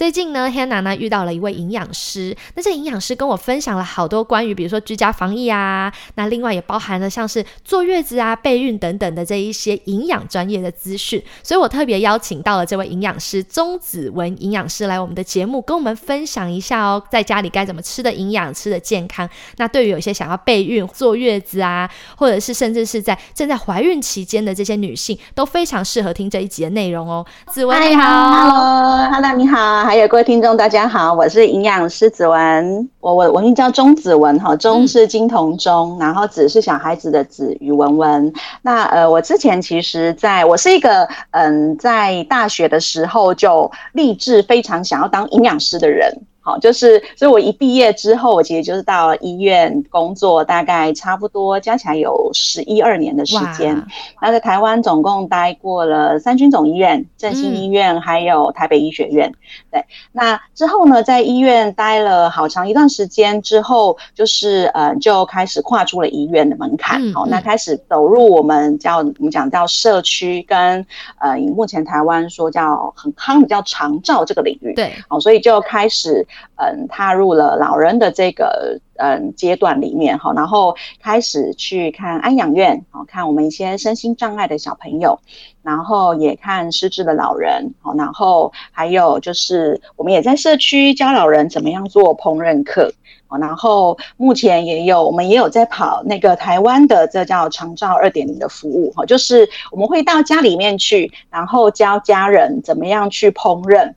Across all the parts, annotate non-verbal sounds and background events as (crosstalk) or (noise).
最近呢，Hannah 呢遇到了一位营养师，那这营养师跟我分享了好多关于，比如说居家防疫啊，那另外也包含了像是坐月子啊、备孕等等的这一些营养专业的资讯，所以我特别邀请到了这位营养师钟子文营养师来我们的节目，跟我们分享一下哦，在家里该怎么吃的营养、吃的健康。那对于有些想要备孕、坐月子啊，或者是甚至是在正在怀孕期间的这些女性，都非常适合听这一集的内容哦。子文你好，Hello，Hello，你好。还有各位听众，大家好，我是营养师子文，我我我名叫钟子文哈，钟是金童钟，然后子是小孩子的子，宇文文。那呃，我之前其实在我是一个嗯，在大学的时候就立志非常想要当营养师的人。好，就是，所以我一毕业之后，我其实就是到医院工作，大概差不多加起来有十一二年的时间。那在台湾总共待过了三军总医院、振兴医院，还有台北医学院。对，那之后呢，在医院待了好长一段时间之后，就是呃，就开始跨出了医院的门槛。好，那开始走入我们叫我们讲到社区跟呃，目前台湾说叫很夯的叫长照这个领域。对，好，所以就开始。嗯，踏入了老人的这个嗯阶段里面哈，然后开始去看安养院，好看我们一些身心障碍的小朋友，然后也看失智的老人，好，然后还有就是我们也在社区教老人怎么样做烹饪课，好，然后目前也有我们也有在跑那个台湾的这叫长照二点零的服务，哈，就是我们会到家里面去，然后教家人怎么样去烹饪。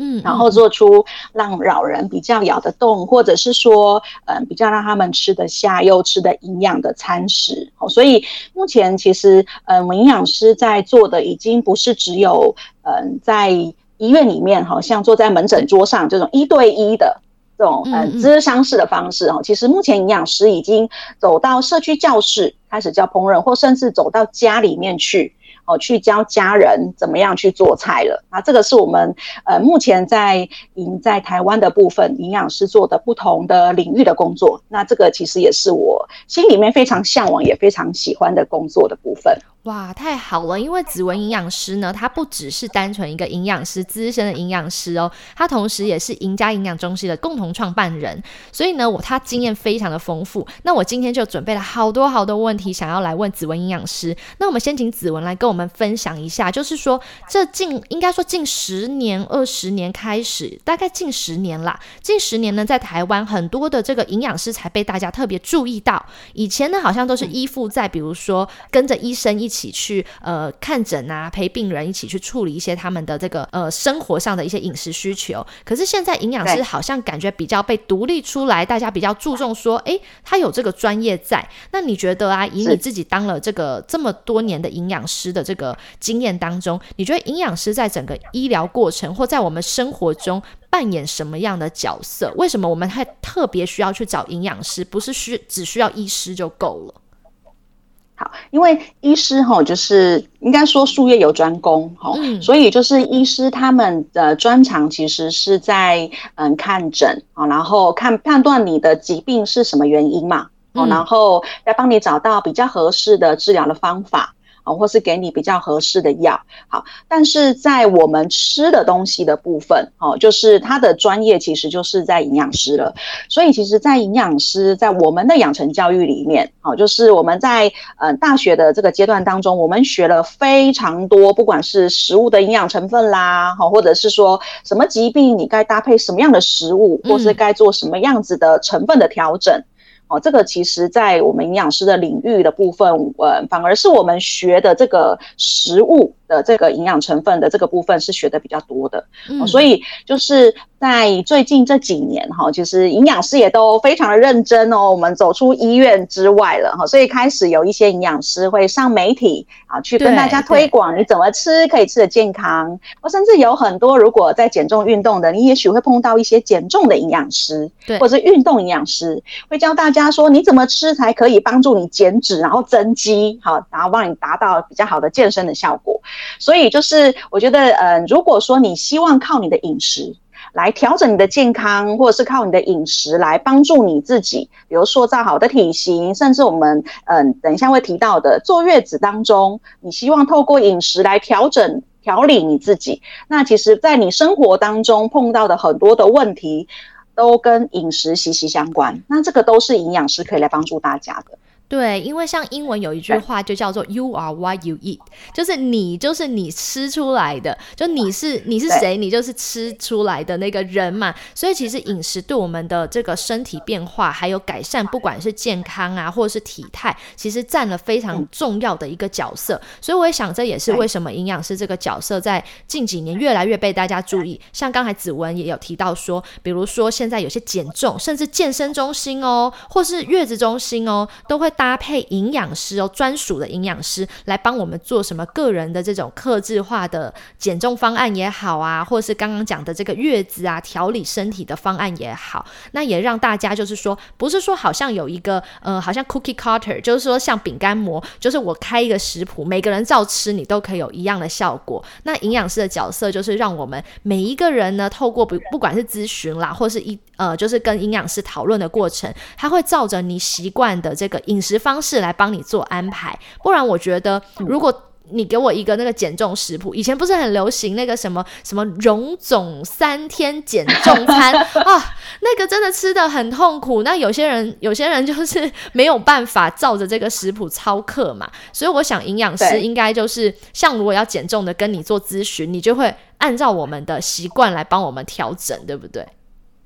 嗯，然后做出让老人比较咬得动，或者是说，嗯，比较让他们吃得下又吃得营养的餐食。哦，所以目前其实，嗯，我们营养师在做的已经不是只有，嗯，在医院里面，好像坐在门诊桌上这种一对一的这种，嗯，咨商式的方式。哦，其实目前营养师已经走到社区教室开始教烹饪，或甚至走到家里面去。哦，去教家人怎么样去做菜了。那这个是我们呃目前在营在台湾的部分营养师做的不同的领域的工作。那这个其实也是我心里面非常向往也非常喜欢的工作的部分。哇，太好了！因为子文营养师呢，他不只是单纯一个营养师，资深的营养师哦，他同时也是赢家营养中心的共同创办人，所以呢，我他经验非常的丰富。那我今天就准备了好多好多问题，想要来问子文营养师。那我们先请子文来跟我们分享一下，就是说这近应该说近十年、二十年开始，大概近十年啦，近十年呢，在台湾很多的这个营养师才被大家特别注意到。以前呢，好像都是依附在比如说跟着医生一。起起去呃看诊啊，陪病人一起去处理一些他们的这个呃生活上的一些饮食需求。可是现在营养师好像感觉比较被独立出来，大家比较注重说，哎，他有这个专业在。那你觉得啊，以你自己当了这个这么多年的营养师的这个经验当中，你觉得营养师在整个医疗过程或在我们生活中扮演什么样的角色？为什么我们还特别需要去找营养师？不是需只需要医师就够了？好，因为医师哈，就是应该说术业有专攻哈，所以就是医师他们的专长其实是在嗯看诊啊，然后看判断你的疾病是什么原因嘛，哦，然后再帮你找到比较合适的治疗的方法。啊，或是给你比较合适的药，好，但是在我们吃的东西的部分，哦，就是他的专业其实就是在营养师了，所以其实，在营养师在我们的养成教育里面，好，就是我们在呃大学的这个阶段当中，我们学了非常多，不管是食物的营养成分啦，好，或者是说什么疾病你该搭配什么样的食物，或是该做什么样子的成分的调整。哦，这个其实，在我们营养师的领域的部分，呃，反而是我们学的这个食物的这个营养成分的这个部分是学的比较多的，嗯所以就是在最近这几年哈，其实营养师也都非常的认真哦。我们走出医院之外了哈，所以开始有一些营养师会上媒体啊，去跟大家推广你怎么吃可以吃的健康。我甚至有很多如果在减重运动的，你也许会碰到一些减重的营养师，对或者是运动营养师，会教大家说你怎么吃才可以帮助你减脂，然后增肌，好，然后帮你达到比较好的健身的效果。所以就是我觉得，呃，如果说你希望靠你的饮食来调整你的健康，或者是靠你的饮食来帮助你自己，比如塑造好的体型，甚至我们嗯、等一下会提到的坐月子当中，你希望透过饮食来调整。调理你自己，那其实，在你生活当中碰到的很多的问题，都跟饮食息息相关。那这个都是营养师可以来帮助大家的。对，因为像英文有一句话就叫做 “You are what you eat”，就是你就是你吃出来的，就你是你是谁，你就是吃出来的那个人嘛。所以其实饮食对我们的这个身体变化还有改善，不管是健康啊，或者是体态，其实占了非常重要的一个角色。所以我也想，这也是为什么营养师这个角色在近几年越来越被大家注意。像刚才子文也有提到说，比如说现在有些减重，甚至健身中心哦，或是月子中心哦，都会搭配营养师哦，专属的营养师来帮我们做什么个人的这种克制化的减重方案也好啊，或是刚刚讲的这个月子啊调理身体的方案也好，那也让大家就是说，不是说好像有一个呃，好像 cookie cutter，就是说像饼干模，就是我开一个食谱，每个人照吃，你都可以有一样的效果。那营养师的角色就是让我们每一个人呢，透过不不管是咨询啦，或是一呃，就是跟营养师讨论的过程，他会照着你习惯的这个饮食方式来帮你做安排。不然，我觉得如果你给我一个那个减重食谱，以前不是很流行那个什么什么容总三天减重餐 (laughs) 啊，那个真的吃的很痛苦。那有些人有些人就是 (laughs) 没有办法照着这个食谱操课嘛，所以我想营养师应该就是像如果要减重的跟你做咨询，你就会按照我们的习惯来帮我们调整，对不对？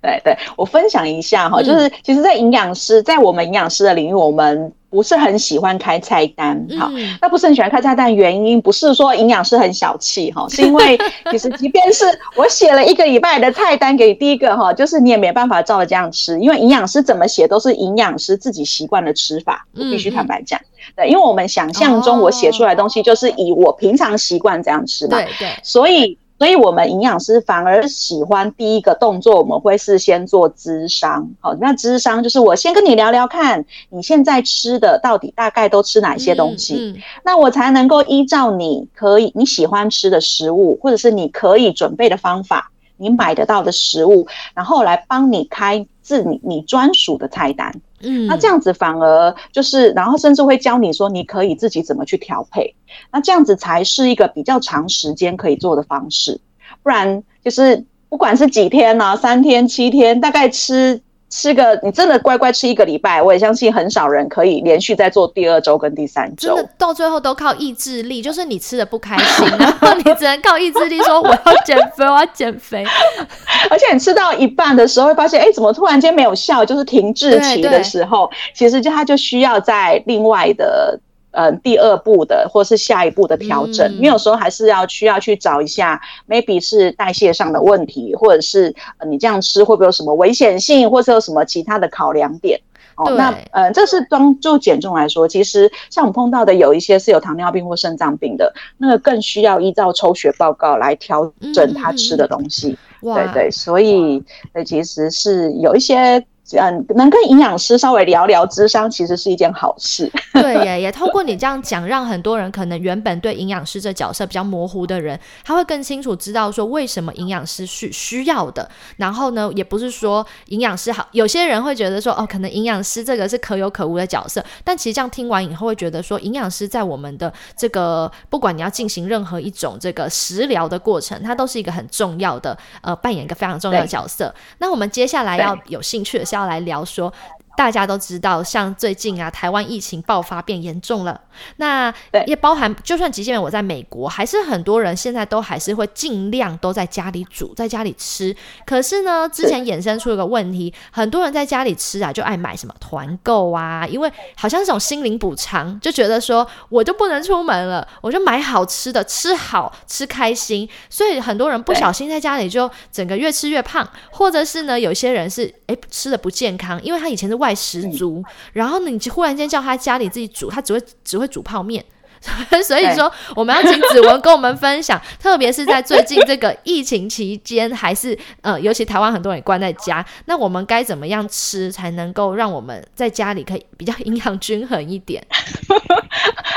对对，我分享一下哈，嗯。就是其实，在营养师，在我们营养师的领域，我们不是很喜欢开菜单，好，嗯那不是很喜欢开菜单，原因不是说营养师很小气哈，(laughs) 是因为其实即便是我写了一个礼拜的菜单给第一个哈，就是你也没办法照着这样吃，因为营养师怎么写都是营养师自己习惯的吃法，我必须坦白讲，对，因为我们想象中我写出来的东西就是以我平常习惯这样吃嘛，对对，所以，所以我们营养师反而喜欢第一个动作，我们会是先做咨商。好，那咨商就是我先跟你聊聊看，你现在吃的到底大概都吃哪些东西，嗯嗯那我才能够依照你可以你喜欢吃的食物，或者是你可以准备的方法，你买得到的食物，然后来帮你开自你你专属的菜单。嗯，那这样子反而就是，然后甚至会教你说，你可以自己怎么去调配。那这样子才是一个比较长时间可以做的方式，不然就是不管是几天呢、三天、七天，大概吃吃个，你真的乖乖吃一个礼拜，我也相信很少人可以连续再做第二周跟第三周。真的到最后都靠意志力，就是你吃的不开心，(laughs) 然后你只能靠意志力说我要减肥，我要减肥。(laughs) 而且你吃到一半的时候，会发现，哎，怎么突然间没有效？就是停滞期的时候，其实就它就需要在另外的。呃，第二步的或是下一步的调整，嗯你有时候还是要需要去找一下，maybe 是代谢上的问题，或者是呃你这样吃会不会有什么危险性，或是有什么其他的考量点。哦，那呃，这是当就减重来说，其实像我们碰到的有一些是有糖尿病或肾脏病的，那个更需要依照抽血报告来调整他吃的东西。哇，对对，所以呃，其实是有一些嗯，能跟营养师稍微聊聊智商，其实是一件好事。对耶，也透过你这样讲，让很多人可能原本对营养师这角色比较模糊的人，他会更清楚知道说为什么营养师是需要的。然后呢，也不是说营养师好，有些人会觉得说哦，可能营养师这个是可有可无的角色，但其实这样听完以后会觉得说，营养师在我们的这个不管你要进行任何一种这个食疗的过程，它都是一个很重要的呃，扮演一个非常重要的角色。那我们接下来要有兴趣的要来聊说。大家都知道，像最近啊，台湾疫情爆发变严重了，那也包含，就算即便我在美国，还是很多人现在都还是会尽量都在家里煮，在家里吃。可是呢，之前衍生出一个问题，很多人在家里吃啊，就爱买什么团购啊，因为好像是种心灵补偿，就觉得说我就不能出门了，我就买好吃的，吃好吃开心，所以很多人不小心在家里就整个越吃越胖，或者是呢，有些人是哎吃的不健康，因为他以前是外怪十足，然后呢，你忽然间叫他家里自己煮，他只会只会煮泡面。(laughs) 所以说，我们要请子文跟我们分享，(laughs) 特别是在最近这个疫情期间，还是呃，尤其台湾很多人也关在家，那我们该怎么样吃才能够让我们在家里可以比较营养均衡一点？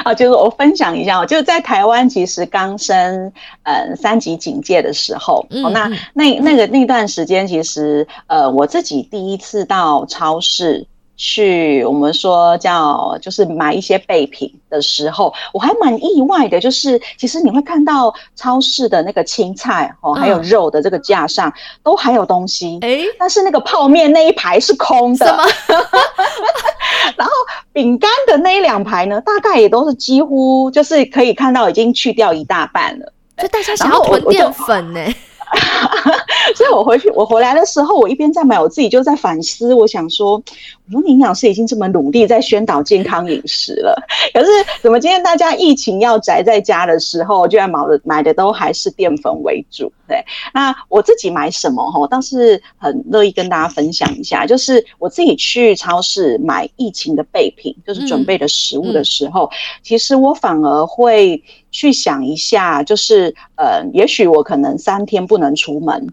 啊，(laughs) 就是我分享一下哦，就是在台湾其实刚升嗯三级警戒的时候，嗯哦，那嗯那那个那段时间，其实呃我自己第一次到超市。去我们说叫就是买一些备品的时候，我还蛮意外的，就是其实你会看到超市的那个青菜哦，还有嗯肉的这个架上都还有东西，诶，但是那个泡面那一排是空的。什么？(laughs) 饼干的那一两排呢，大概也都是几乎就是可以看到已经去掉一大半了。就大家想要囤淀粉呢？(laughs) 所以我回去，我回来的时候，我一边在买，我自己就在反思。我想说，我说营养师已经这么努力在宣导健康饮食了，(laughs) 可是怎么今天大家疫情要宅在家的时候，居然买的买的都还是淀粉为主？对，那我自己买什么哈，我倒是很乐意跟大家分享一下，就是我自己去超市买疫情的备品，就是准备的食物的时候，其实我反而会去想一下，就是呃，也许我可能三天不能出门，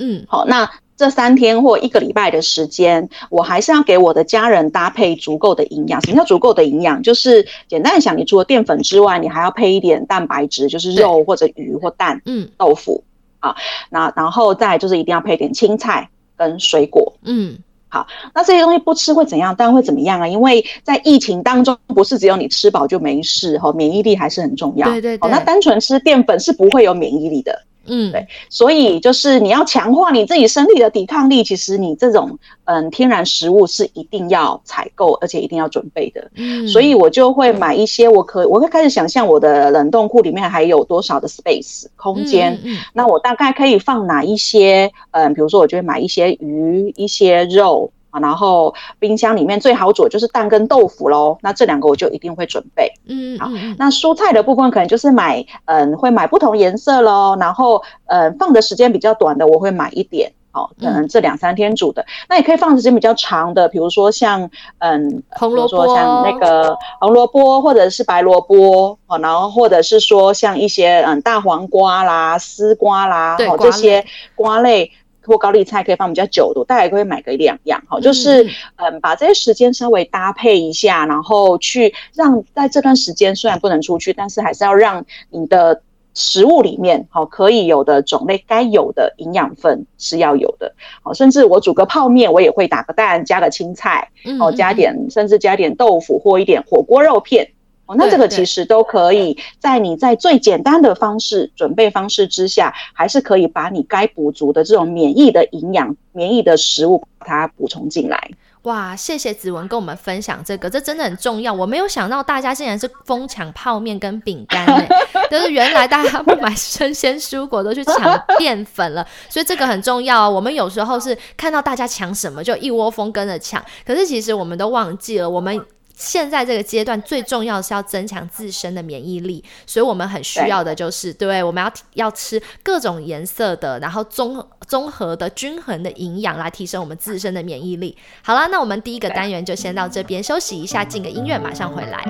嗯好，那这三天或一个礼拜的时间，我还是要给我的家人搭配足够的营养。什么叫足够的营养？就是简单的想，你除了淀粉之外，你还要配一点蛋白质，就是肉或者鱼或蛋、嗯豆腐啊。那然后再就是一定要配点青菜跟水果。嗯，好那这些东西不吃会怎样？当然会怎么样啊？因为在疫情当中，不是只有你吃饱就没事哈，免疫力还是很重要。哦，对对对那单纯吃淀粉是不会有免疫力的。嗯，对所以就是你要强化你自己身体的抵抗力，其实你这种嗯天然食物是一定要采购，而且一定要准备的。嗯，所以我就会买一些，我可我会开始想象我的冷冻库里面还有多少的 space 空间。嗯，嗯那我大概可以放哪一些？嗯，比如说我就会买一些鱼、一些肉啊，然后冰箱里面最好煮的就是蛋跟豆腐喽。那这两个我就一定会准备。嗯嗯嗯那蔬菜的部分可能就是买，嗯，会买不同颜色喽，然后，嗯，放的时间比较短的，我会买一点，哦、可能这两三天煮的，那也可以放时间比较长的，比如说像，嗯，红萝卜比如说像那个红萝卜或者是白萝卜，哦，然后或者是说像一些嗯大黄瓜啦、丝瓜啦，哦这些瓜类。或高丽菜可以放比较久的，我大概会买个一两样，好，就嗯是嗯嗯，把这些时间稍微搭配一下，然后去让在这段时间虽然不能出去，但是还是要让你的食物里面好可以有的种类该有的营养分是要有的，好，甚至我煮个泡面，我也会打个蛋，加个青菜，哦，加点甚至加点豆腐或一点火锅肉片。哦，那这个其实都可以在你在最简单的方式准备方式之下，还是可以把你该补足的这种免疫的营养、免疫的食物把它补充进来。哇，谢谢子文跟我们分享这个，这真的很重要。我没有想到大家竟然是疯抢泡面跟饼干呢，(laughs) 就是原来大家不买生鲜蔬果都去抢淀粉了，所以这个很重要啊。我们有时候是看到大家抢什么就一窝蜂跟着抢，可是其实我们都忘记了我们。现在这个阶段最重要的是要增强自身的免疫力，所以我们很需要的就是对，我们要要吃各种颜色的，然后综综合的均衡的营养来提升我们自身的免疫力。好啦，那我们第一个单元就先到这边，休息一下，进个音乐，马上回来。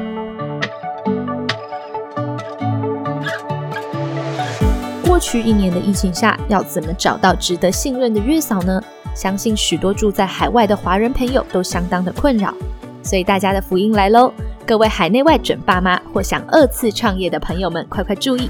过去一年的疫情下，要怎么找到值得信任的月嫂呢？相信许多住在海外的华人朋友都相当的困扰，所以大家的福音来喽！各位海内外准爸妈或想二次创业的朋友们，快快注意！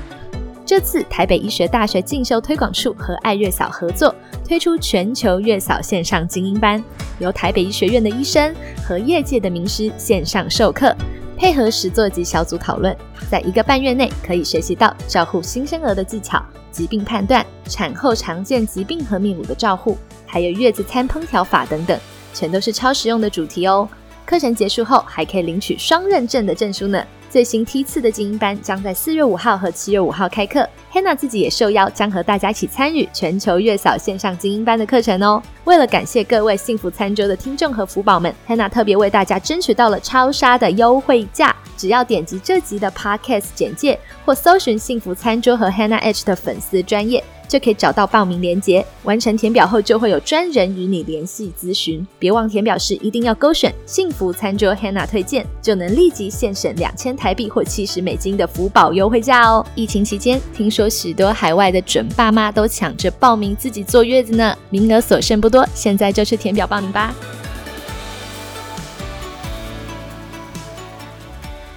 这次台北医学大学进修推广处和爱月嫂合作，推出全球月嫂线上精英班，由台北医学院的医生和业界的名师线上授课，配合实作及小组讨论，在一个半月内可以学习到照护新生儿的技巧、疾病判断、产后常见疾病和泌乳的照护，还有月子餐烹调法等等。全都是超实用的主题哦。课程结束后还可以领取双认证的证书呢。最新梯次的精英班将在四月五号和七月五号开课，Hanna 自己也受邀将和大家一起参与全球月嫂线上精英班的课程哦。为了感谢各位幸福餐桌的听众和福宝们，Hanna 特别为大家争取到了超杀的优惠价，只要点击这集的 Podcast 简介或搜寻幸福餐桌和 Hanna H 的粉丝专业。就可以找到报名链接，完成填表后就会有专人与你联系咨询。别忘填表时一定要勾选幸福餐桌 Hannah 推荐，就能立即现省两千台币或七十美金的福宝优惠价哦。疫情期间，听说许多海外的准爸妈都抢着报名自己坐月子呢，名额所剩不多，现在就去填表报名吧。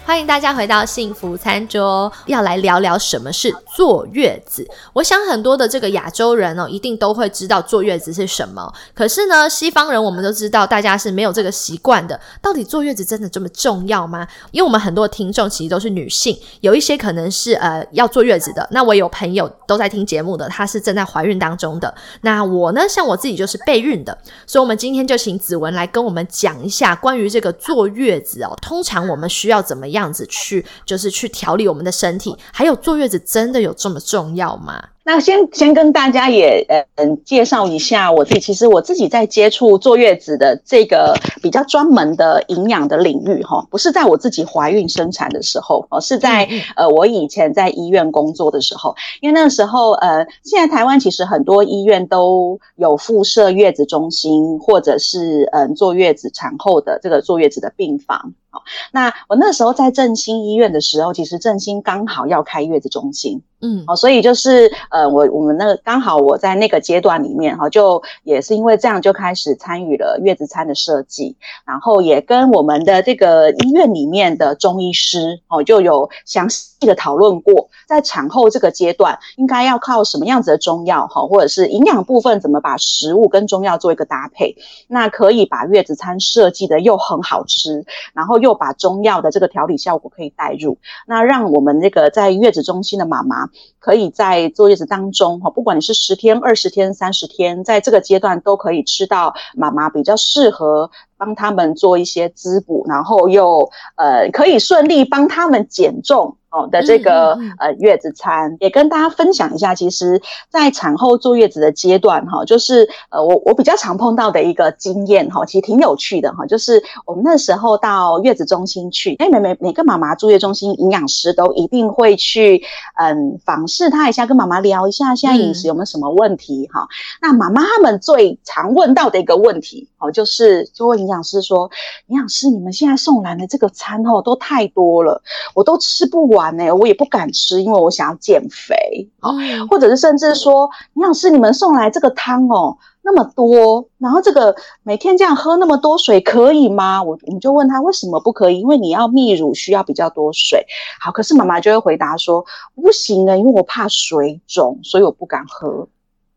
欢迎大家回到幸福餐桌，要来聊聊什么是坐月子。我想很多的这个亚洲人哦，一定都会知道坐月子是什么。可是呢，西方人我们都知道，大家是没有这个习惯的。到底坐月子真的这么重要吗？因为我们很多听众其实都是女性，有一些可能是呃要坐月子的。那我有朋友都在听节目的，她是正在怀孕当中的。那我呢，像我自己就是备孕的，所以我们今天就请子文来跟我们讲一下关于这个坐月子哦。通常我们需要怎么样子去，就是去调理我们的身体。还有坐月子真的有这么重要吗？那先先跟大家也嗯介绍一下我自己。其实我自己在接触坐月子的这个比较专门的营养的领域哈，不是在我自己怀孕生产的时候哦，是在呃我以前在医院工作的时候。因为那个时候呃，现在台湾其实很多医院都有附设月子中心，或者是嗯坐月子产后的这个坐月子的病房。好，那我那时候在振兴医院的时候，其实振兴刚好要开月子中心。嗯，哦，所以就是呃，我我们那个刚好我在那个阶段里面哈，就也是因为这样就开始参与了月子餐的设计，然后也跟我们的这个医院里面的中医师哦，就有详细的讨论过，在产后这个阶段应该要靠什么样子的中药哈，或者是营养部分怎么把食物跟中药做一个搭配，那可以把月子餐设计的又很好吃，然后又把中药的这个调理效果可以带入，那让我们那个在月子中心的妈妈。可以在坐月子当中，哈，不管你是十天、二十天、三十天，在这个阶段都可以吃到妈妈比较适合帮他们做一些滋补，然后又呃可以顺利帮他们减重。哦的这个呃月子餐也跟大家分享一下，其实，在产后坐月子的阶段哈，就是呃我我比较常碰到的一个经验哈，其实挺有趣的哈，就是我们那时候到月子中心去，哎每每每个妈妈住月中心营养师都一定会去嗯访视她一下，跟妈妈聊一下现在饮食有没有什么问题哈。那妈妈他们最常问到的一个问题哦，就是就问营养师说，营养师你们现在送来的这个餐哦都太多了，我都吃不完。呢，我也不敢吃，因为我想要减肥哦，或者是甚至说，营养师你们送来这个汤哦，那么多，然后这个每天这样喝那么多水可以吗？我我们就问他为什么不可以？因为你要泌乳需要比较多水。好，可是妈妈就会回答说不行啊，因为我怕水肿，所以我不敢喝。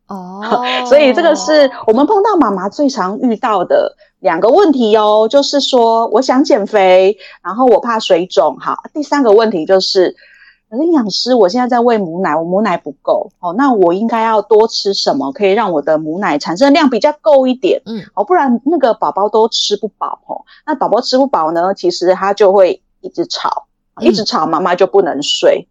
哦，所以这个是我们碰到妈妈最常遇到的。两个问题哦，就是说我想减肥，然后我怕水肿。好，第三个问题就是，营养师，我现在在喂母奶，我母奶不够哦，那我应该要多吃什么，可以让我的母奶产生量比较够一点？嗯，哦，不然那个宝宝都吃不饱哦。那宝宝吃不饱呢，其实他就会一直吵，一直吵，妈妈就不能睡。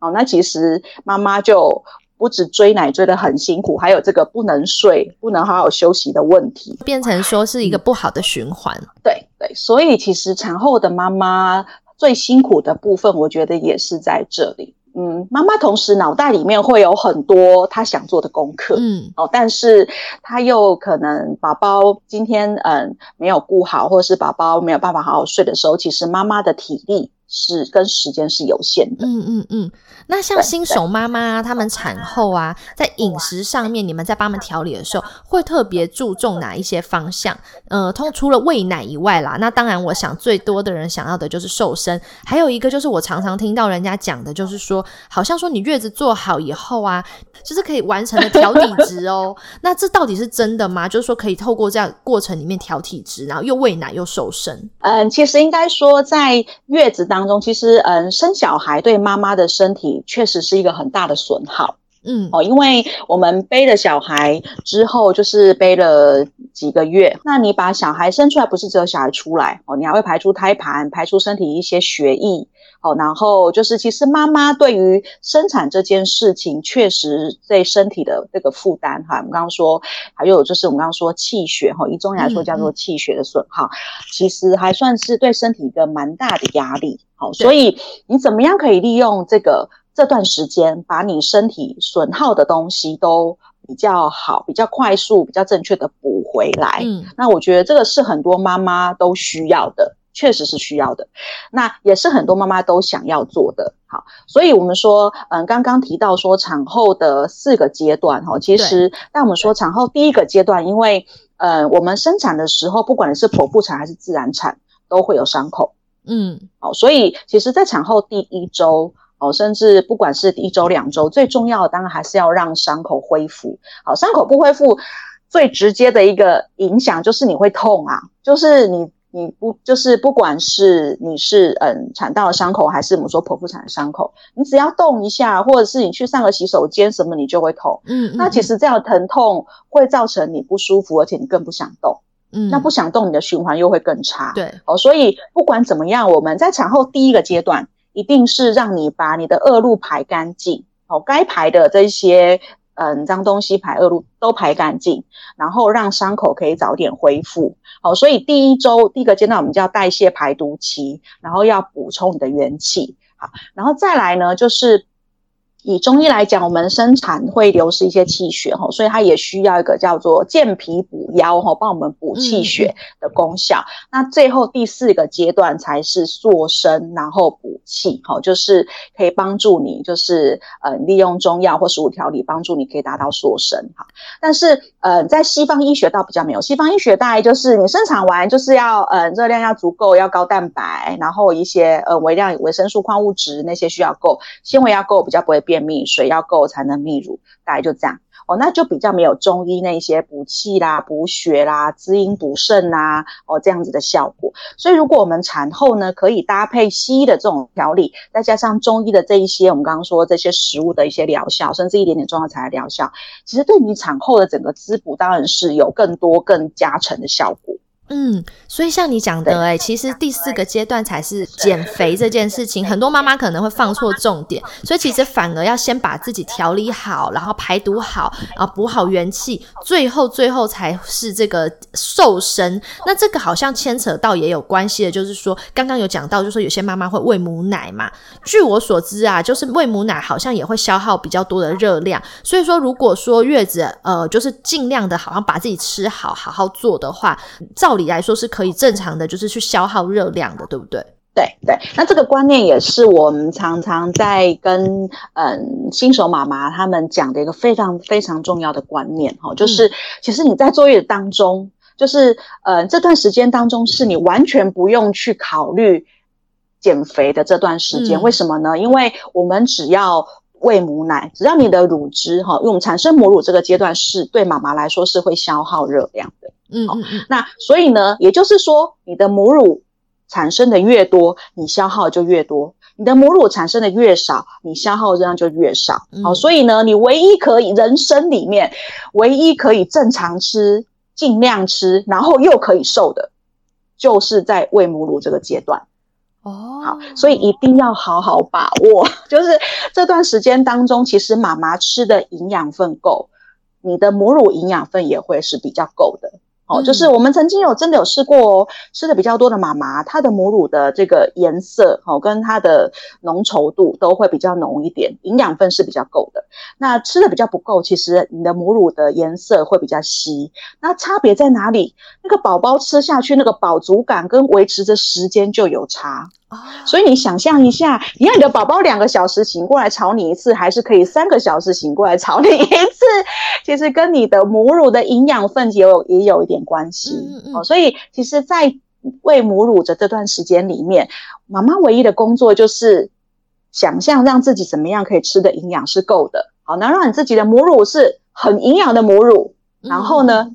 哦，那其实妈妈就。不止追奶追得很辛苦，还有这个不能睡、不能好好休息的问题，变成说是一个不好的循环。对对，所以其实产后的妈妈最辛苦的部分，我觉得也是在这里。嗯，妈妈同时脑袋里面会有很多她想做的功课，嗯，哦，但是她又可能宝宝今天嗯没有顾好，或者是宝宝没有办法好好睡的时候，其实妈妈的体力。是跟时间是有限的。嗯嗯嗯。那像新手妈妈，她们产后啊，(laughs) 在饮食上面，你们在帮她们调理的时候，会特别注重哪一些方向？呃，通除了喂奶以外啦，那当然，我想最多的人想要的就是瘦身。还有一个就是我常常听到人家讲的，就是说，好像说你月子做好以后啊，就是可以完成了调体质哦。(laughs) 那这到底是真的吗？就是说可以透过这样过程里面调体质，然后又喂奶又瘦身？嗯，其实应该说在月子当当中，其实嗯，生小孩对妈妈的身体确实是一个很大的损耗。嗯，哦，因为我们背了小孩之后，就是背了几个月，那你把小孩生出来，不是只有小孩出来哦，你还会排出胎盘，排出身体一些血液，哦，然后就是其实妈妈对于生产这件事情，确实对身体的这个负担哈，我们刚刚说，还有就是我们刚刚说气血哈，以中医来说叫做气血的损耗，其实还算是对身体一个蛮大的压力，好，所以你怎么样可以利用这个？这段时间把你身体损耗的东西都比较好、比较快速、比较正确的补回来。嗯，那我觉得这个是很多妈妈都需要的，确实是需要的。那也是很多妈妈都想要做的。好，所以我们说，嗯，刚刚提到说产后的四个阶段，哈，其实那我们说产后第一个阶段，因为，呃，我们生产的时候，不管是剖腹产还是自然产，都会有伤口。嗯，好，所以其实，在产后第一周。哦，甚至不管是一周两周，最重要的当然还是要让伤口恢复。好，伤口不恢复，最直接的一个影响就是你会痛啊，就是你你不就是不管是你是嗯产道的伤口，还是我们说剖腹产的伤口，你只要动一下，或者是你去上个洗手间什么，你就会痛。嗯，那其实这样疼痛会造成你不舒服，而且你更不想动。嗯，那不想动，你的循环又会更差。对，哦，所以不管怎么样，我们在产后第一个阶段。一定是让你把你的恶露排干净，哦，该排的这些嗯脏东西排恶露都排干净，然后让伤口可以早点恢复，好，所以第一周第一个阶段我们叫代谢排毒期，然后要补充你的元气，好，然后再来呢就是。以中医来讲，我们生产会流失一些气血哈，所以它也需要一个叫做健脾补腰哈，帮我们补气血的功效。那最后第四个阶段才是塑身，然后补气哈，就是可以帮助你，就是呃利用中药或食物调理帮助你可以达到塑身哈。但是呃在西方医学倒比较没有，西方医学大概就是你生产完就是要呃热量要足够，要高蛋白，然后一些呃微量维生素、矿物质那些需要够，纤维要够，比较不会变。便秘水要够才能泌乳，大概就这样哦，那就比较没有中医那些补气啦、补血啦、滋阴补肾呐哦这样子的效果。所以如果我们产后呢，可以搭配西医的这种调理，再加上中医的这一些我们刚刚说这些食物的一些疗效，甚至一点点中药材的疗效，其实对你产后的整个滋补当然是有更多更加成的效果。嗯，所以像你讲的，哎，其实第四个阶段才是减肥这件事情，很多妈妈可能会放错重点，所以其实反而要先把自己调理好，然后排毒好，啊，补好元气，最后最后才是这个瘦身。那这个好像牵扯到也有关系的，就是说刚刚有讲到，就是说有些妈妈会喂母奶嘛，据我所知啊，就是喂母奶好像也会消耗比较多的热量，所以说如果说月子，呃，就是尽量的好像把自己吃好，好好做的话，照。理来说是可以正常的，就是去消耗热量的，对不对？对对，那这个观念也是我们常常在跟嗯新手妈妈他们讲的一个非常非常重要的观念哈，就是其实你在坐月当中，就是呃这段时间当中是你完全不用去考虑减肥的这段时间，为什么呢？因为我们只要喂母奶，只要你的乳汁哈，因为我们产生母乳这个阶段是对妈妈来说是会消耗热量的。嗯嗯嗯，那所以呢，也就是说，你的母乳产生的越多，你消耗就越多；你的母乳产生的越少，你消耗热量就越少。好，所以呢，你唯一可以人生里面唯一可以正常吃、尽量吃，然后又可以瘦的，就是在喂母乳这个阶段。哦，好，所以一定要好好把握，(laughs) 就是这段时间当中，其实妈妈吃的营养分够，你的母乳营养分也会是比较够的。哦，就是我们曾经有真的有试过哦，吃的比较多的妈妈，她的母乳的这个颜色，哦，跟它的浓稠度都会比较浓一点，营养分是比较够的。那吃的比较不够，其实你的母乳的颜色会比较稀。那差别在哪里？那个宝宝吃下去那个饱足感跟维持的时间就有差。所以你想象一下，你看你的宝宝两个小时醒过来吵你一次，还是可以三个小时醒过来吵你一次，其实跟你的母乳的营养分也有也有一点关系。哦，所以其实，在喂母乳的这段时间里面，妈妈唯一的工作就是想象让自己怎么样可以吃的营养是够的。好，能让你自己的母乳是很营养的母乳，然后呢，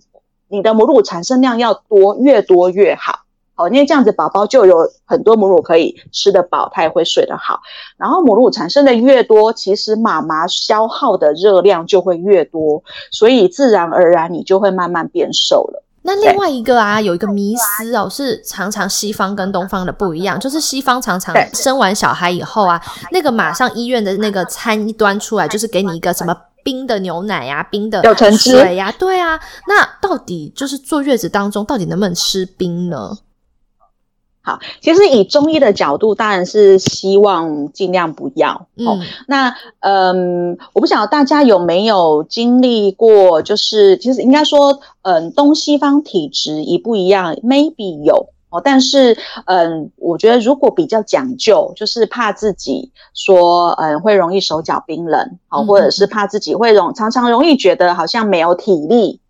你的母乳产生量要多，越多越好。哦，因为这样子宝宝就有很多母乳可以吃得饱，他也会睡得好。然后母乳产生的越多，其实妈妈消耗的热量就会越多，所以自然而然你就会慢慢变瘦了。那另外一个啊，有一个迷思哦，是常常西方跟东方的不一样，就是西方常常生完小孩以后啊，那个马上医院的那个餐一端出来，就是给你一个什么冰的牛奶呀、冰的水呀，对啊。那到底就是坐月子当中，到底能不能吃冰呢？好，其实以中医的角度，当然是希望尽量不要。嗯，那嗯，我不晓得大家有没有经历过，就是其实应该说，嗯，东西方体质一不一样，maybe 有哦，但是嗯，我觉得如果比较讲究，就是怕自己说嗯会容易手脚冰冷，好，或者是怕自己会容常常容易觉得好像没有体力。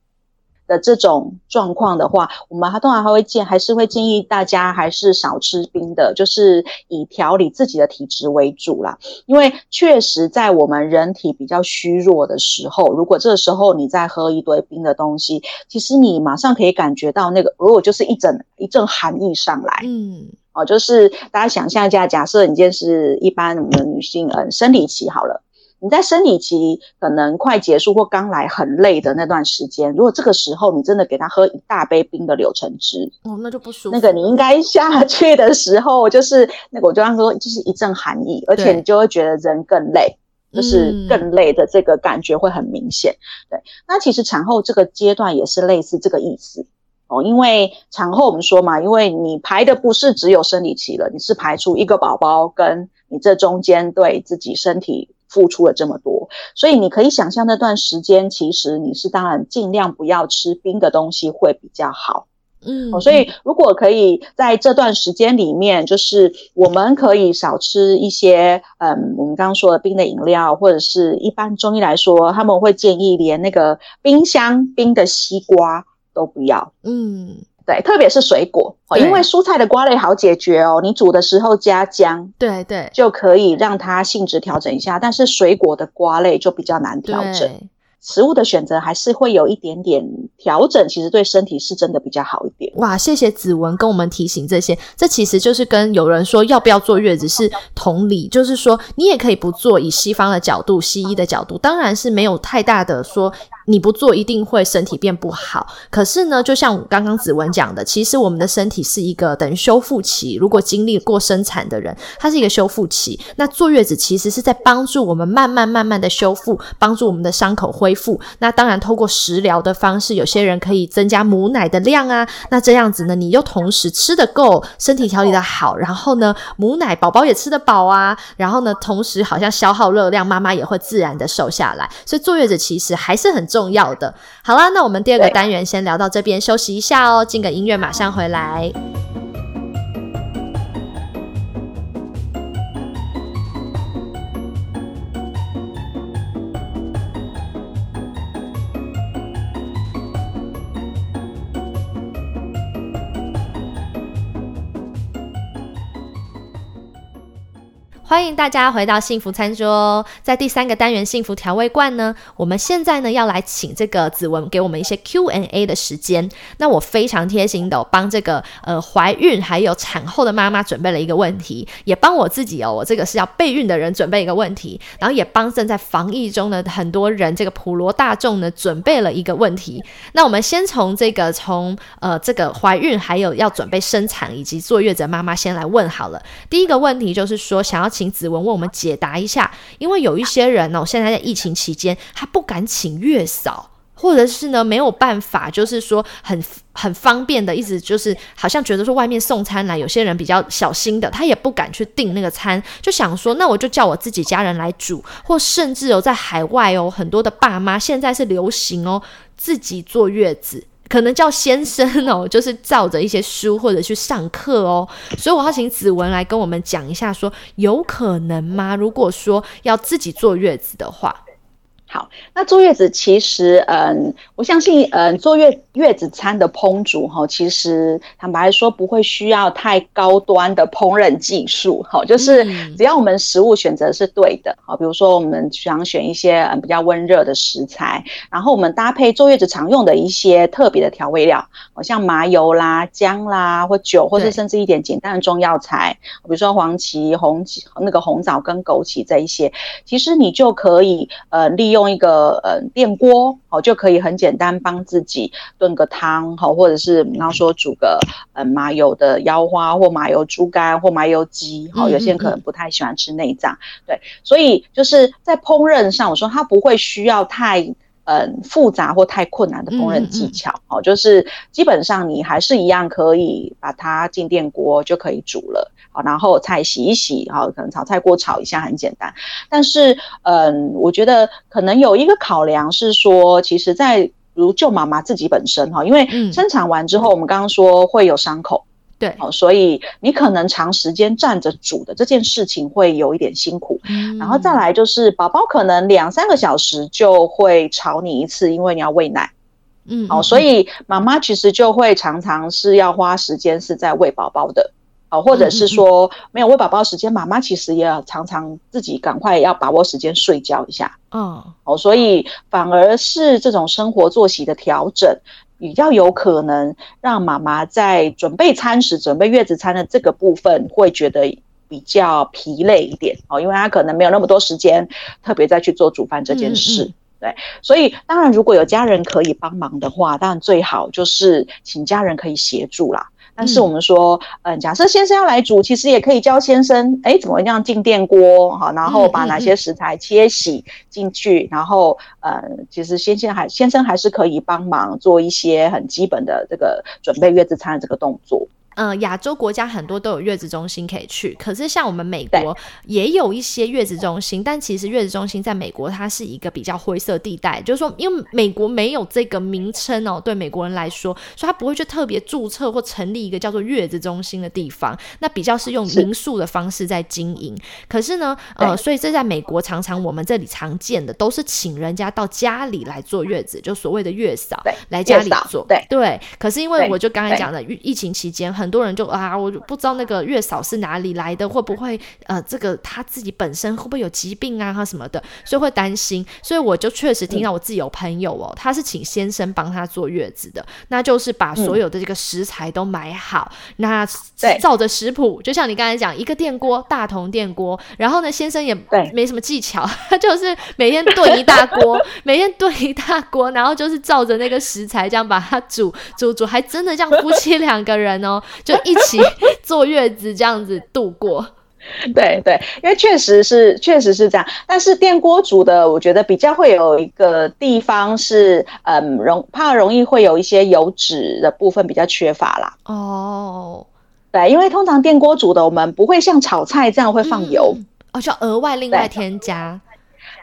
的这种状况的话，我们还通常还会建，还是会建议大家还是少吃冰的，就是以调理自己的体质为主啦。因为确实在我们人体比较虚弱的时候，如果这时候你再喝一堆冰的东西，其实你马上可以感觉到那个，如果就是一整一阵寒意上来，嗯，哦，就是大家想象一下，假设你今天是一般我们女性，嗯，生理期好了。你在生理期可能快结束或刚来很累的那段时间，如果这个时候你真的给他喝一大杯冰的柳橙汁，哦，那就不舒服。那个你应该下去的时候，就是那个我就刚说，就是一阵寒意，而且你就会觉得人更累，就是更累的这个感觉会很明显。对，那其实产后这个阶段也是类似这个意思哦，因为产后我们说嘛，因为你排的不是只有生理期了，你是排出一个宝宝跟你这中间对自己身体。付出了这么多，所以你可以想象那段时间，其实你是当然尽量不要吃冰的东西会比较好。嗯，所以如果可以在这段时间里面，就是我们可以少吃一些，嗯，我们刚刚说的冰的饮料，或者是一般中医来说，他们会建议连那个冰箱冰的西瓜都不要。嗯。对，特别是水果，因为蔬菜的瓜类好解决哦。你煮的时候加姜，对对，就可以让它性质调整一下。但是水果的瓜类就比较难调整。食物的选择还是会有一点点调整，其实对身体是真的比较好一点。哇，谢谢子文跟我们提醒这些，这其实就是跟有人说要不要坐月子是同理，就是说你也可以不做。以西方的角度、西医的角度，当然是没有太大的说。你不做一定会身体变不好，可是呢，就像刚刚子文讲的，其实我们的身体是一个等于修复期。如果经历过生产的人，它是一个修复期。那坐月子其实是在帮助我们慢慢慢慢的修复，帮助我们的伤口恢复。那当然，透过食疗的方式，有些人可以增加母奶的量啊。那这样子呢，你又同时吃得够，身体调理的好，然后呢，母奶宝宝也吃得饱啊。然后呢，同时好像消耗热量，妈妈也会自然的瘦下来。所以坐月子其实还是很。重要的，好啦，那我们第二个单元先聊到这边，休息一下哦，进个音乐，马上回来。欢迎大家回到幸福餐桌，在第三个单元幸福调味罐呢，我们现在呢要来请这个子文给我们一些 Q&A 的时间。那我非常贴心的帮这个呃怀孕还有产后的妈妈准备了一个问题，也帮我自己哦，我这个是要备孕的人准备一个问题，然后也帮正在防疫中的很多人，这个普罗大众呢准备了一个问题。那我们先从这个从呃这个怀孕还有要准备生产以及坐月子的妈妈先来问好了。第一个问题就是说想要请。请子文为我们解答一下，因为有一些人呢，现在在疫情期间，他不敢请月嫂，或者是呢没有办法，就是说很很方便的，一直就是好像觉得说外面送餐来，有些人比较小心的，他也不敢去订那个餐，就想说那我就叫我自己家人来煮，或甚至有在海外哦，很多的爸妈现在是流行哦，自己坐月子。可能叫先生哦，就是照着一些书或者去上课哦，所以我要请子文来跟我们讲一下，说有可能吗？如果说要自己坐月子的话，好，那坐月子其实，嗯，我相信，嗯，坐月月子餐的烹煮哈，其实坦白说不会需要太高端的烹饪技术，哈，就是只要我们食物选择是对的，好，比如说我们想选一些嗯比较温热的食材，然后我们搭配坐月子常用的一些特别的调味料，好像麻油啦、姜啦或酒，或是甚至一点简单的中药材，比如说黄芪、红那个红枣跟枸杞这一些，其实你就可以呃利用。用一个呃电锅哦，就可以很简单帮自己炖个汤哈，或者是比方说煮个呃麻油的腰花或麻油猪肝或麻油鸡哈，有些人可能不太喜欢吃内脏，对，所以就是在烹饪上，我说它不会需要太。嗯，复杂或太困难的烹饪技巧哦，就是基本上你还是一样可以把它进电锅就可以煮了，好，然后菜洗一洗，好，可能炒菜锅炒一下很简单。但是，嗯，我觉得可能有一个考量是说，其实在如舅妈妈自己本身哈，因为生产完之后，我们刚刚说会有伤口。对，哦，所以你可能长时间站着煮的这件事情会有一点辛苦，然后再来就是宝宝可能两三个小时就会吵你一次，因为你要喂奶，嗯，哦，所以妈妈其实就会常常是要花时间是在喂宝宝的，哦，或者是说没有喂宝宝时间，妈妈其实也要常常自己赶快要把握时间睡觉一下，嗯，哦，所以反而是这种生活作息的调整。比较有可能让妈妈在准备餐食、准备月子餐的这个部分会觉得比较疲累一点哦，因为她可能没有那么多时间特别再去做煮饭这件事。对，所以当然如果有家人可以帮忙的话，当然最好就是请家人可以协助啦。但是我们说，嗯，假设先生要来煮，其实也可以教先生，哎，怎么样进电锅？哈，然后把哪些食材切洗进去，然后，呃，其实先生还先生还是可以帮忙做一些很基本的这个准备月子餐的这个动作。呃，亚洲国家很多都有月子中心可以去，可是像我们美国也有一些月子中心，但其实月子中心在美国它是一个比较灰色地带，就是说，因为美国没有这个名称哦，对美国人来说，所以他不会去特别注册或成立一个叫做月子中心的地方，那比较是用民宿的方式在经营。可是呢，呃，所以这在美国常常我们这里常见的都是请人家到家里来坐月子，就所谓的月嫂来家里做，对对。可是因为我就刚才讲的疫疫情期间很。多人就啊，我不知道那个月嫂是哪里来的，会不会呃，这个他自己本身会不会有疾病啊，或什么的，所以会担心。所以我就确实听到我自己有朋友哦，他是请先生帮他坐月子的，那就是把所有的这个食材都买好，那照着食谱，就像你刚才讲，一个电锅，大同电锅，然后呢，先生也没什么技巧，他 (laughs) 就是每天炖一大锅，(laughs) 每天炖一大锅，然后就是照着那个食材这样把它煮煮煮，还真的像夫妻两个人哦。就一起 (laughs) 坐月子这样子度过，(laughs) 对对，因为确实是确实是这样。但是电锅煮的，我觉得比较会有一个地方是，嗯，容怕容易会有一些油脂的部分比较缺乏啦。哦，对，因为通常电锅煮的，我们不会像炒菜这样会放油，哦，需要额外另外添加。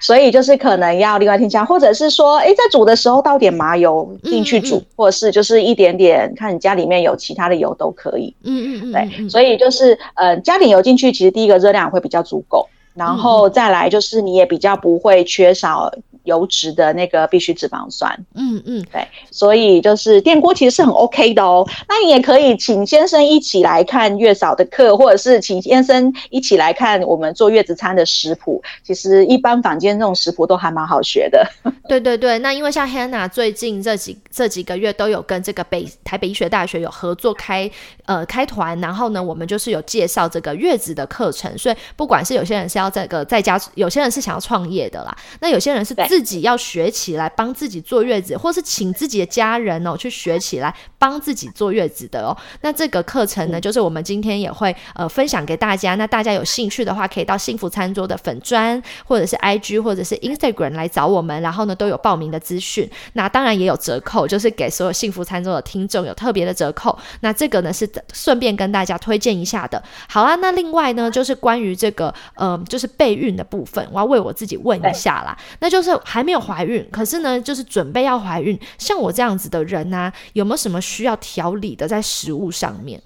所以就是可能要另外添加，或者是说，哎，在煮的时候倒点麻油进去煮，或者是就是一点点，看你家里面有其他的油都可以。嗯嗯嗯，对，所以就是呃，加点油进去，其实第一个热量会比较足够，然后再来就是你也比较不会缺少。油脂的那个必需脂肪酸，嗯嗯，对，所以就是电锅其实是很 OK 的哦。那你也可以请先生一起来看月嫂的课，或者是请先生一起来看我们做月子餐的食谱。其实一般坊间这种食谱都还蛮好学的。(laughs) (laughs) 对对对，那因为像 Hannah 最近这几这几个月都有跟这个北台北医学大学有合作开呃开团，然后呢，我们就是有介绍这个月子的课程。所以不管是有些人是要这个在家，有些人是想要创业的啦，那有些人是自自己要学起来帮自己坐月子，或是请自己的家人哦去学起来帮自己坐月子的哦。那这个课程呢，就是我们今天也会呃分享给大家。那大家有兴趣的话，可以到幸福餐桌的粉砖，或者是 IG，或者是 Instagram 来找我们，然后呢都有报名的资讯。那当然也有折扣，就是给所有幸福餐桌的听众有特别的折扣。那这个呢是顺便跟大家推荐一下的。好啊，那另外呢就是关于这个呃就是备孕的部分，我要为我自己问一下啦，那就是。还没有怀孕，可是呢，就是准备要怀孕。像我这样子的人呢，有没有什么需要调理的在食物上面？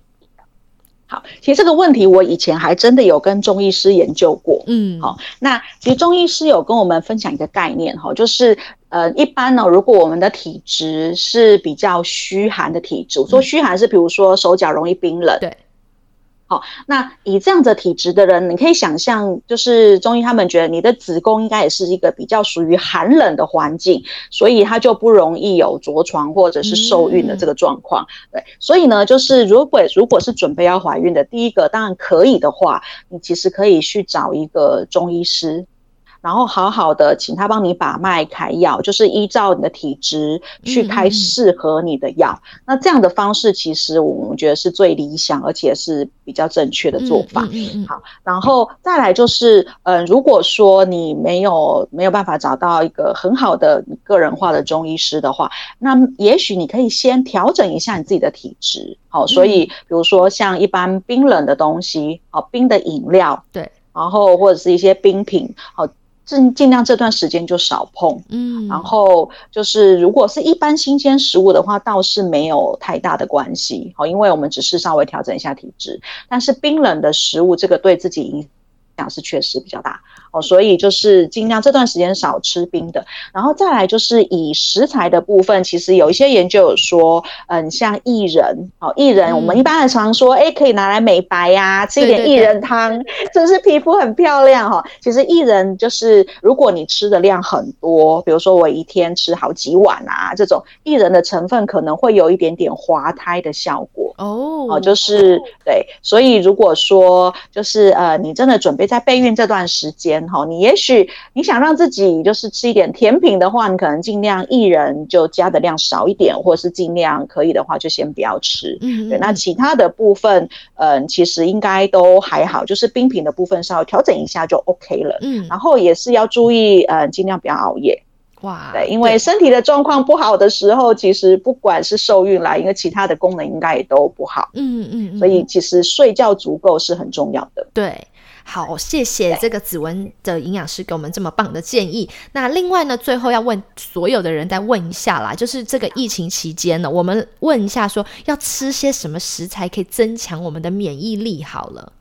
好，其实这个问题我以前还真的有跟中医师研究过。嗯，好，那其实中医师有跟我们分享一个概念，哈，就是呃，一般呢，如果我们的体质是比较虚寒的体质，我说虚寒是比如说手脚容易冰冷，对。好，那以这样的体质的人，你可以想象，就是中医他们觉得你的子宫应该也是一个比较属于寒冷的环境，所以它就不容易有着床或者是受孕的这个状况。对，所以呢，就是如果如果是准备要怀孕的，第一个当然可以的话，你其实可以去找一个中医师。然后好好的请他帮你把脉开药，就是依照你的体质去开适合你的药。那这样的方式其实我们觉得是最理想，而且是比较正确的做法。好，然后再来就是，嗯，如果说你没有没有办法找到一个很好的个人化的中医师的话，那也许你可以先调整一下你自己的体质。好，所以比如说像一般冰冷的东西，好冰的饮料，对，然后或者是一些冰品，好。尽尽量这段时间就少碰，嗯，然后就是如果是一般新鲜食物的话，倒是没有太大的关系，好，因为我们只是稍微调整一下体质，但是冰冷的食物，这个对自己影响是确实比较大。哦，所以就是尽量这段时间少吃冰的，然后再来就是以食材的部分，其实有一些研究有说，嗯，像薏仁，哦，薏仁我们一般的常说，哎，可以拿来美白呀，吃一点薏仁汤，就是皮肤很漂亮哈？其实薏仁就是如果你吃的量很多，比如说我一天吃好几碗啊，这种薏仁的成分可能会有一点点滑胎的效果哦，哦，就是对，所以如果说就是呃，你真的准备在备孕这段时间。好，你也许你想让自己就是吃一点甜品的话，你可能尽量一人就加的量少一点，或者是尽量可以的话就先不要吃。嗯，对。那其他的部分，嗯，其实应该都还好，就是冰品的部分稍微调整一下就 OK 了。嗯，然后也是要注意，呃，尽量不要熬夜。哇，对，因为身体的状况不好的时候，其实不管是受孕啦，因为其他的功能应该也都不好。嗯嗯，所以其实睡觉足够是很重要的。对。好，谢谢这个子文的营养师给我们这么棒的建议。那另外呢，最后要问所有的人再问一下啦，就是这个疫情期间呢，我们问一下说要吃些什么食材可以增强我们的免疫力？好了。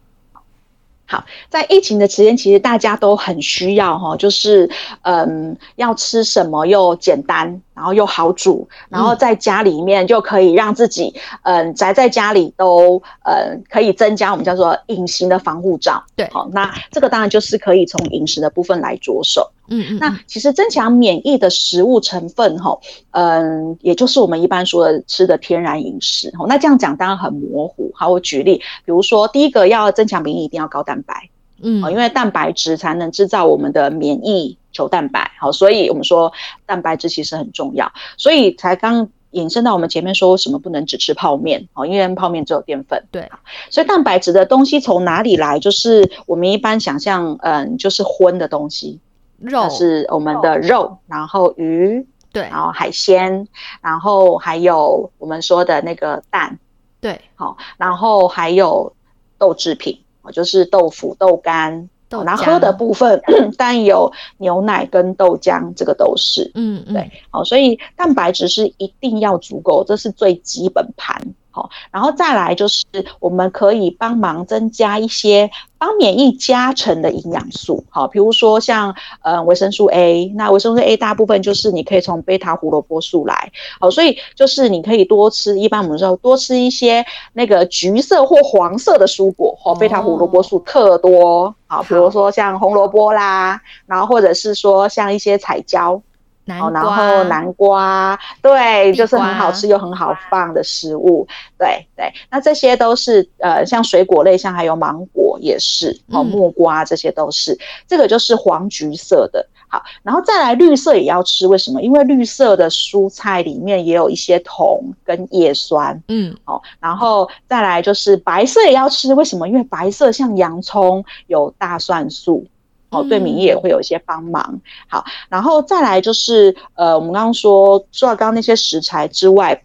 好，在疫情的期间，其实大家都很需要哈，就是嗯，要吃什么又简单，然后又好煮，然后在家里面就可以让自己嗯宅在家里都嗯可以增加我们叫做隐形的防护罩。对，好，那这个当然就是可以从饮食的部分来着手。嗯嗯，那其实增强免疫的食物成分哈，嗯，也就是我们一般说的吃的天然饮食。哈，那这样讲当然很模糊。好，我举例，比如说第一个要增强免疫，一定要高蛋白。嗯，因为蛋白质才能制造我们的免疫球蛋白。好，所以我们说蛋白质其实很重要，所以才刚引申到我们前面说为什么不能只吃泡面？哦，因为泡面只有淀粉。对，所以蛋白质的东西从哪里来？就是我们一般想象，嗯，就是荤的东西。肉。是我们的肉，然后鱼，对，然后海鲜，然后还有我们说的那个蛋，对，好，然后还有豆制品，就是豆腐、豆干，然后喝的部分，(clears throat) 但有牛奶跟豆浆，这个都是，嗯嗯，对，好，所以蛋白质是一定要足够，这是最基本盘。好，然后再来就是我们可以帮忙增加一些帮免疫加成的营养素，好，比如说像呃维生素 A，那维生素 A 大部分就是你可以从贝塔胡萝卜素来，好，所以就是你可以多吃，一般我们说多吃一些那个橘色或黄色的蔬果，好，贝塔胡萝卜素特多，好，比如说像红萝卜啦，然后或者是说像一些彩椒。哦，然后南瓜，对，就是很好吃又很好放的食物，对对。那这些都是呃，像水果类，像还有芒果也是，哦，木瓜这些都是。这个就是黄橘色的，好，然后再来绿色也要吃，为什么？因为绿色的蔬菜里面也有一些铜跟叶酸，嗯，好，然后再来就是白色也要吃，为什么？因为白色像洋葱有大蒜素。哦，对免疫也会有一些帮忙。好，然后再来就是，呃，我们刚刚说，除了刚刚那些食材之外，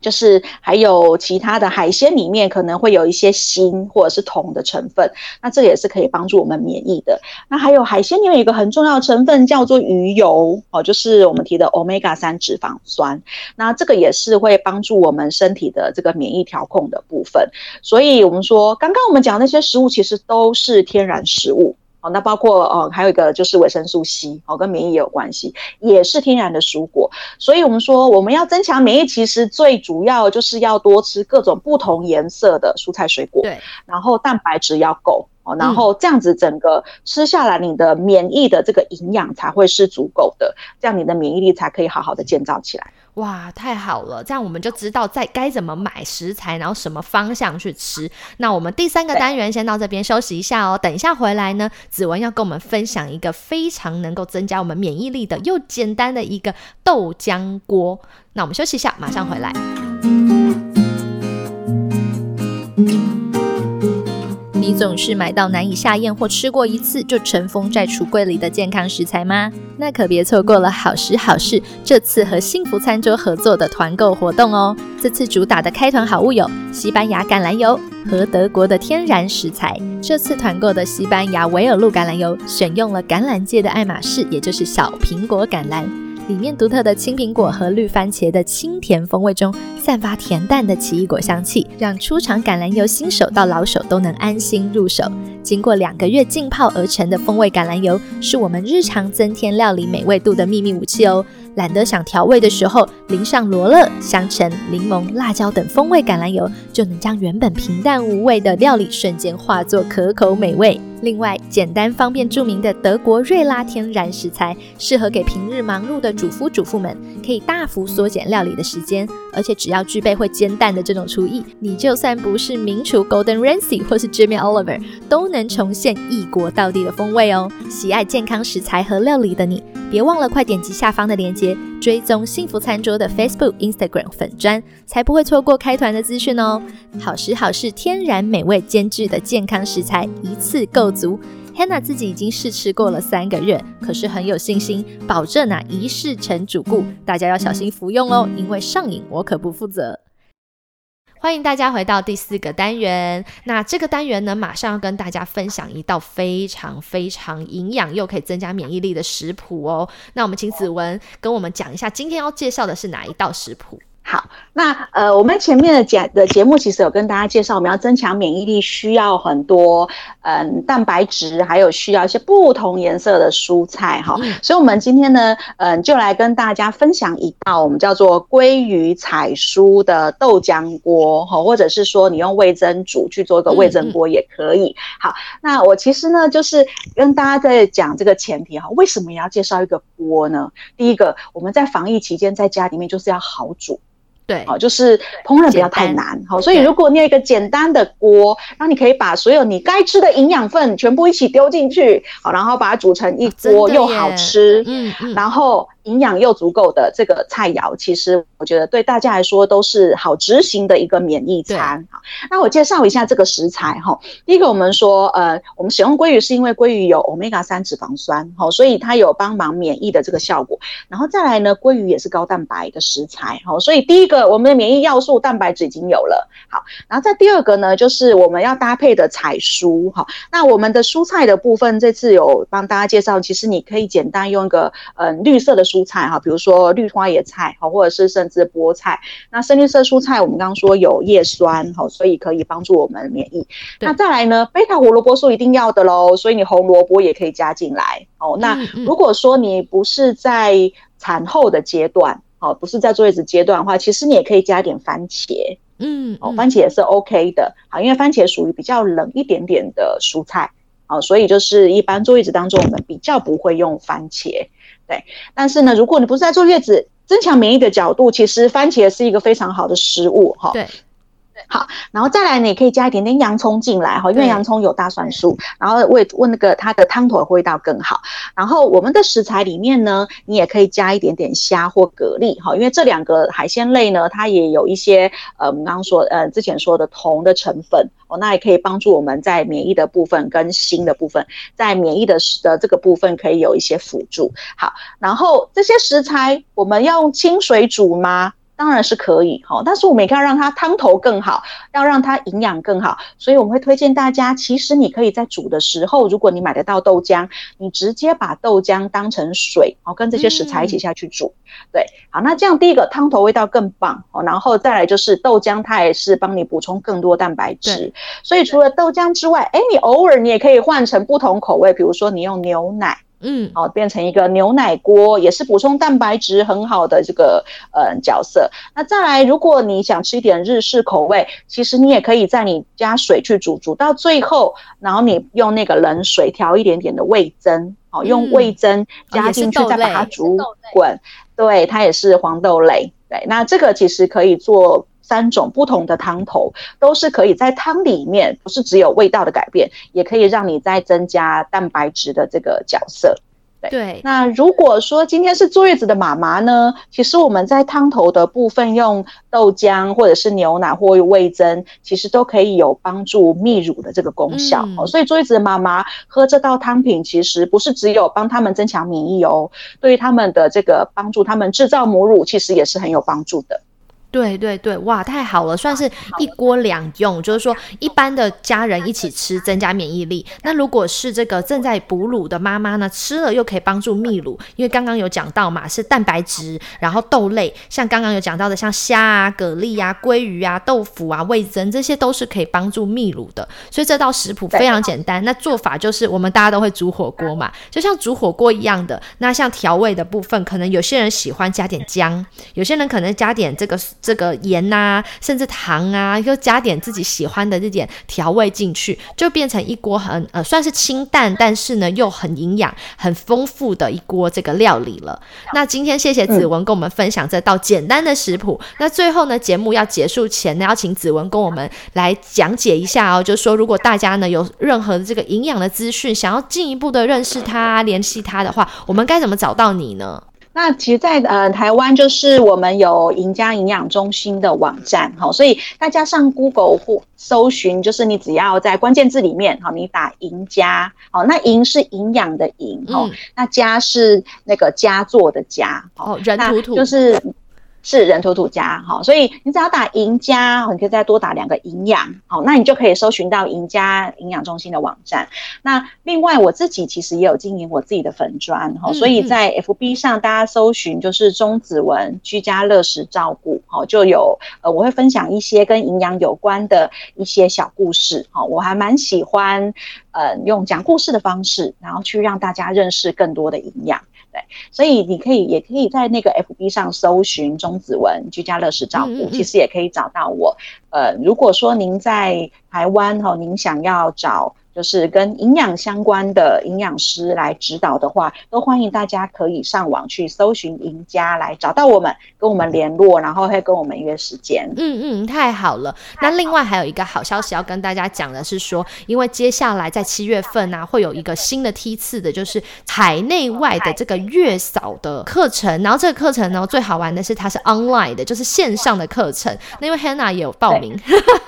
就是还有其他的海鲜里面可能会有一些锌或者是铜的成分，那这也是可以帮助我们免疫的。那还有海鲜里面有一个很重要的成分叫做鱼油哦，就是我们提的 omega 三脂肪酸，那这个也是会帮助我们身体的这个免疫调控的部分。所以我们说，刚刚我们讲那些食物其实都是天然食物。哦，那包括哦，还有一个就是维生素 C，哦，跟免疫也有关系，也是天然的蔬果。所以，我们说我们要增强免疫，其实最主要就是要多吃各种不同颜色的蔬菜水果。对，然后蛋白质要够哦，然后这样子整个吃下来，你的免疫的这个营养才会是足够的，这样你的免疫力才可以好好的建造起来。哇，太好了！这样我们就知道在该怎么买食材，然后什么方向去吃。那我们第三个单元先到这边休息一下哦。等一下回来呢，子文要跟我们分享一个非常能够增加我们免疫力的又简单的一个豆浆锅。那我们休息一下，马上回来。你总是买到难以下咽或吃过一次就尘封在橱柜里的健康食材吗？那可别错过了好时好事这次和幸福餐桌合作的团购活动哦！这次主打的开团好物有西班牙橄榄油和德国的天然食材。这次团购的西班牙维尔路橄榄油选用了橄榄界的爱马仕，也就是小苹果橄榄。里面独特的青苹果和绿番茄的清甜风味中，散发甜淡的奇异果香气，让出厂橄榄油新手到老手都能安心入手。经过两个月浸泡而成的风味橄榄油，是我们日常增添料理美味度的秘密武器哦。懒得想调味的时候，淋上罗勒、香橙、柠檬、辣椒等风味橄榄油，就能将原本平淡无味的料理瞬间化作可口美味。另外，简单方便著名的德国瑞拉天然食材，适合给平日忙碌的主夫主妇们，可以大幅缩减料理的时间。而且只要具备会煎蛋的这种厨艺，你就算不是名厨 Golden Ramsy 或是 Jimmy Oliver，都能重现异国到地的风味哦。喜爱健康食材和料理的你，别忘了快点击下方的链接，追踪幸福餐桌的 Facebook、Instagram 粉砖，才不会错过开团的资讯哦。好食好事，天然美味兼具的健康食材，一次够足。Hannah 自己已经试吃过了三个月，可是很有信心，保证啊一试成主顾。大家要小心服用哦，因为上瘾我可不负责。欢迎大家回到第四个单元。那这个单元呢，马上要跟大家分享一道非常非常营养又可以增加免疫力的食谱哦。那我们请子文跟我们讲一下，今天要介绍的是哪一道食谱？好，那呃，我们前面的节的节目其实有跟大家介绍，我们要增强免疫力需要很多嗯蛋白质，还有需要一些不同颜色的蔬菜哈。所以，我们今天呢，嗯，就来跟大家分享一道我们叫做鲑鱼彩蔬的豆浆锅哈，或者是说你用味增煮去做一个味增锅也可以。好，那我其实呢，就是跟大家在讲这个前提哈，为什么要介绍一个锅呢？第一个，我们在防疫期间在家里面就是要好煮。对，好，就是烹饪不要太难，好，所以如果你有一个简单。的锅，然后你可以把所有你该吃的营养分全部一起丢进去，好，然后把它煮成一锅又好吃，嗯嗯，然后。营养又足够的这个菜肴，其实我觉得对大家来说都是好执行的一个免疫餐。好，那我介绍一下这个食材哈。第一个，我们说，呃，我们使用鲑鱼是因为鲑鱼有 omega 三脂肪酸，哈，所以它有帮忙免疫的这个效果。然后再来呢，鲑鱼也是高蛋白的食材，哈，所以第一个我们的免疫要素蛋白质已经有了。好，然后再第二个呢，就是我们要搭配的彩蔬，哈。那我们的蔬菜的部分，这次有帮大家介绍，其实你可以简单用一个，嗯，绿色的。蔬菜哈，比如说绿花野菜哈，或者是甚至菠菜。那深绿色蔬菜，我们刚刚说有叶酸哈，所以可以帮助我们免疫。那再来呢，贝塔胡萝卜素一定要的喽，所以你红萝卜也可以加进来哦。那如果说你不是在产后的阶段，哦，不是在坐月子阶段的话，其实你也可以加点番茄，嗯，哦，番茄也是 OK 的，好，因为番茄属于比较冷一点点的蔬菜，好，所以就是一般坐月子当中，我们比较不会用番茄。对，但是呢，如果你不是在坐月子，增强免疫的角度，其实番茄是一个非常好的食物，哈。对。好，然后再来，你可以加一点点洋葱进来哈，因为洋葱有大蒜素，然后味问那个它的汤头味道更好。然后我们的食材里面呢，你也可以加一点点虾或蛤蜊哈，因为这两个海鲜类呢，它也有一些呃，我们刚刚说呃之前说的铜的成分哦，那也可以帮助我们在免疫的部分跟锌的部分，在免疫的的这个部分可以有一些辅助。好，然后这些食材我们要用清水煮吗？当然是可以哈，但是我们也可以让它汤头更好，要让它营养更好，所以我们会推荐大家，其实你可以在煮的时候，如果你买得到豆浆，你直接把豆浆当成水哦，跟这些食材一起下去煮。对，好，那这样第一个汤头味道更棒哦，然后再来就是豆浆，它也是帮你补充更多蛋白质。所以除了豆浆之外，哎，你偶尔你也可以换成不同口味，比如说你用牛奶。嗯，好，变成一个牛奶锅，也是补充蛋白质很好的这个呃角色。那再来，如果你想吃一点日式口味，其实你也可以在你加水去煮，煮到最后，然后你用那个冷水调一点点的味增，好，用味增加进去，再把它煮滚。对，它也是黄豆类。对，那这个其实可以做。三种不同的汤头都是可以在汤里面，不是只有味道的改变，也可以让你再增加蛋白质的这个角色。对，那如果说今天是坐月子的妈妈呢，其实我们在汤头的部分用豆浆或者是牛奶或味增，其实都可以有帮助泌乳的这个功效哦。所以坐月子的妈妈喝这道汤品，其实不是只有帮他们增强免疫哦，对于他们的这个帮助，他们制造母乳，其实也是很有帮助的。对对对，哇，太好了，算是一锅两用，就是说一般的家人一起吃，增加免疫力。那如果是这个正在哺乳的妈妈呢，吃了又可以帮助泌乳，因为刚刚有讲到嘛，是蛋白质，然后豆类，像刚刚有讲到的，像虾啊、蛤蜊啊、鲑鱼啊、豆腐啊、味增，这些都是可以帮助泌乳的。所以这道食谱非常简单，那做法就是我们大家都会煮火锅嘛，就像煮火锅一样的。那像调味的部分，可能有些人喜欢加点姜，有些人可能加点这个。这个盐呐，甚至糖啊，又加点自己喜欢的这点调味进去，就变成一锅很呃算是清淡，但是呢又很营养、很丰富的一锅这个料理了。那今天谢谢子文跟我们分享这道简单的食谱。那最后呢，节目要结束前呢，要请子文跟我们来讲解一下哦，就是说如果大家呢有任何的这个营养的资讯，想要进一步的认识它、联系它的话，我们该怎么找到你呢？那其实，在呃台湾，就是我们有赢家营养中心的网站，好，所以大家上 Google 或搜寻，就是你只要在关键字里面，好，你打赢家，好，那赢是营养的赢，哦，那家是那个佳作的家，哦，人土土，就是。是人图图家哈，所以你只要打赢家，你可以再多打两个营养，好，那你就可以搜寻到赢家营养中心的网站。那另外我自己其实也有经营我自己的粉砖哈，所以在 FB 上大家搜寻就是钟子文居家乐食照顾，好，就有呃我会分享一些跟营养有关的一些小故事，好，我还蛮喜欢呃用讲故事的方式，然后去让大家认识更多的营养。对，所以你可以也可以在那个 FB 上搜寻钟子文居家乐食照顾，其实也可以找到我。呃，如果说您在台湾哈，您想要找。就是跟营养相关的营养师来指导的话，都欢迎大家可以上网去搜寻赢家来找到我们，跟我们联络，然后会跟我们约时间。嗯嗯，太好了。那另外还有一个好消息要跟大家讲的是说，因为接下来在七月份呢，会有一个新的梯次的，就是海内外的这个月嫂的课程。然后这个课程呢，最好玩的是它是 online 的，就是线上的课程。那因为 Hannah 也有报名，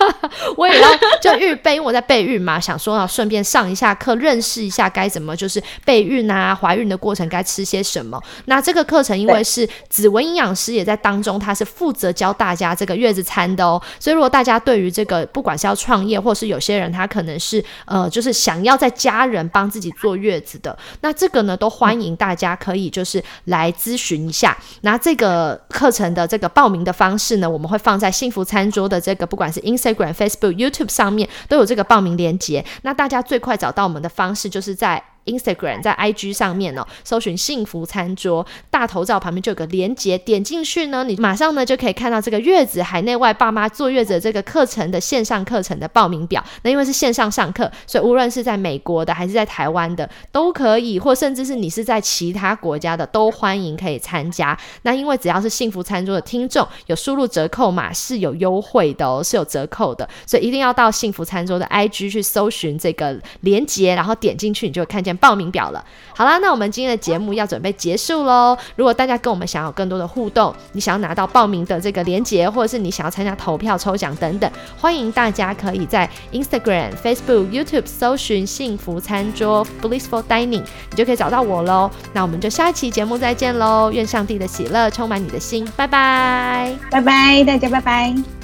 (laughs) 我也要就预备，因为我在备孕嘛，想说啊。顺便上一下课，认识一下该怎么就是备孕啊，怀孕的过程该吃些什么。那这个课程因为是子文营养师也在当中，他是负责教大家这个月子餐的哦。所以如果大家对于这个不管是要创业，或是有些人他可能是呃就是想要在家人帮自己坐月子的，那这个呢都欢迎大家可以就是来咨询一下。那这个课程的这个报名的方式呢，我们会放在幸福餐桌的这个不管是 Instagram、Facebook、YouTube 上上面都有这个报名链接。那大家最快找到我们的方式，就是在。Instagram 在 IG 上面哦，搜寻幸福餐桌大头照旁边就有个连接，点进去呢，你马上呢就可以看到这个月子海内外爸妈坐月子这个课程的线上课程的报名表。那因为是线上上课，所以无论是在美国的还是在台湾的都可以，或甚至是你是在其他国家的都欢迎可以参加。那因为只要是幸福餐桌的听众，有输入折扣码是有优惠的哦，是有折扣的，所以一定要到幸福餐桌的 IG 去搜寻这个连接，然后点进去你就会看见。报名表了。好啦，那我们今天的节目要准备结束喽。如果大家跟我们想要更多的互动，你想要拿到报名的这个链接，或者是你想要参加投票抽奖等等，欢迎大家可以在 Instagram、Facebook、YouTube 搜寻“幸福餐桌 ”（Blissful Dining），你就可以找到我喽。那我们就下一期节目再见喽！愿上帝的喜乐充满你的心，拜拜，拜拜，大家拜拜。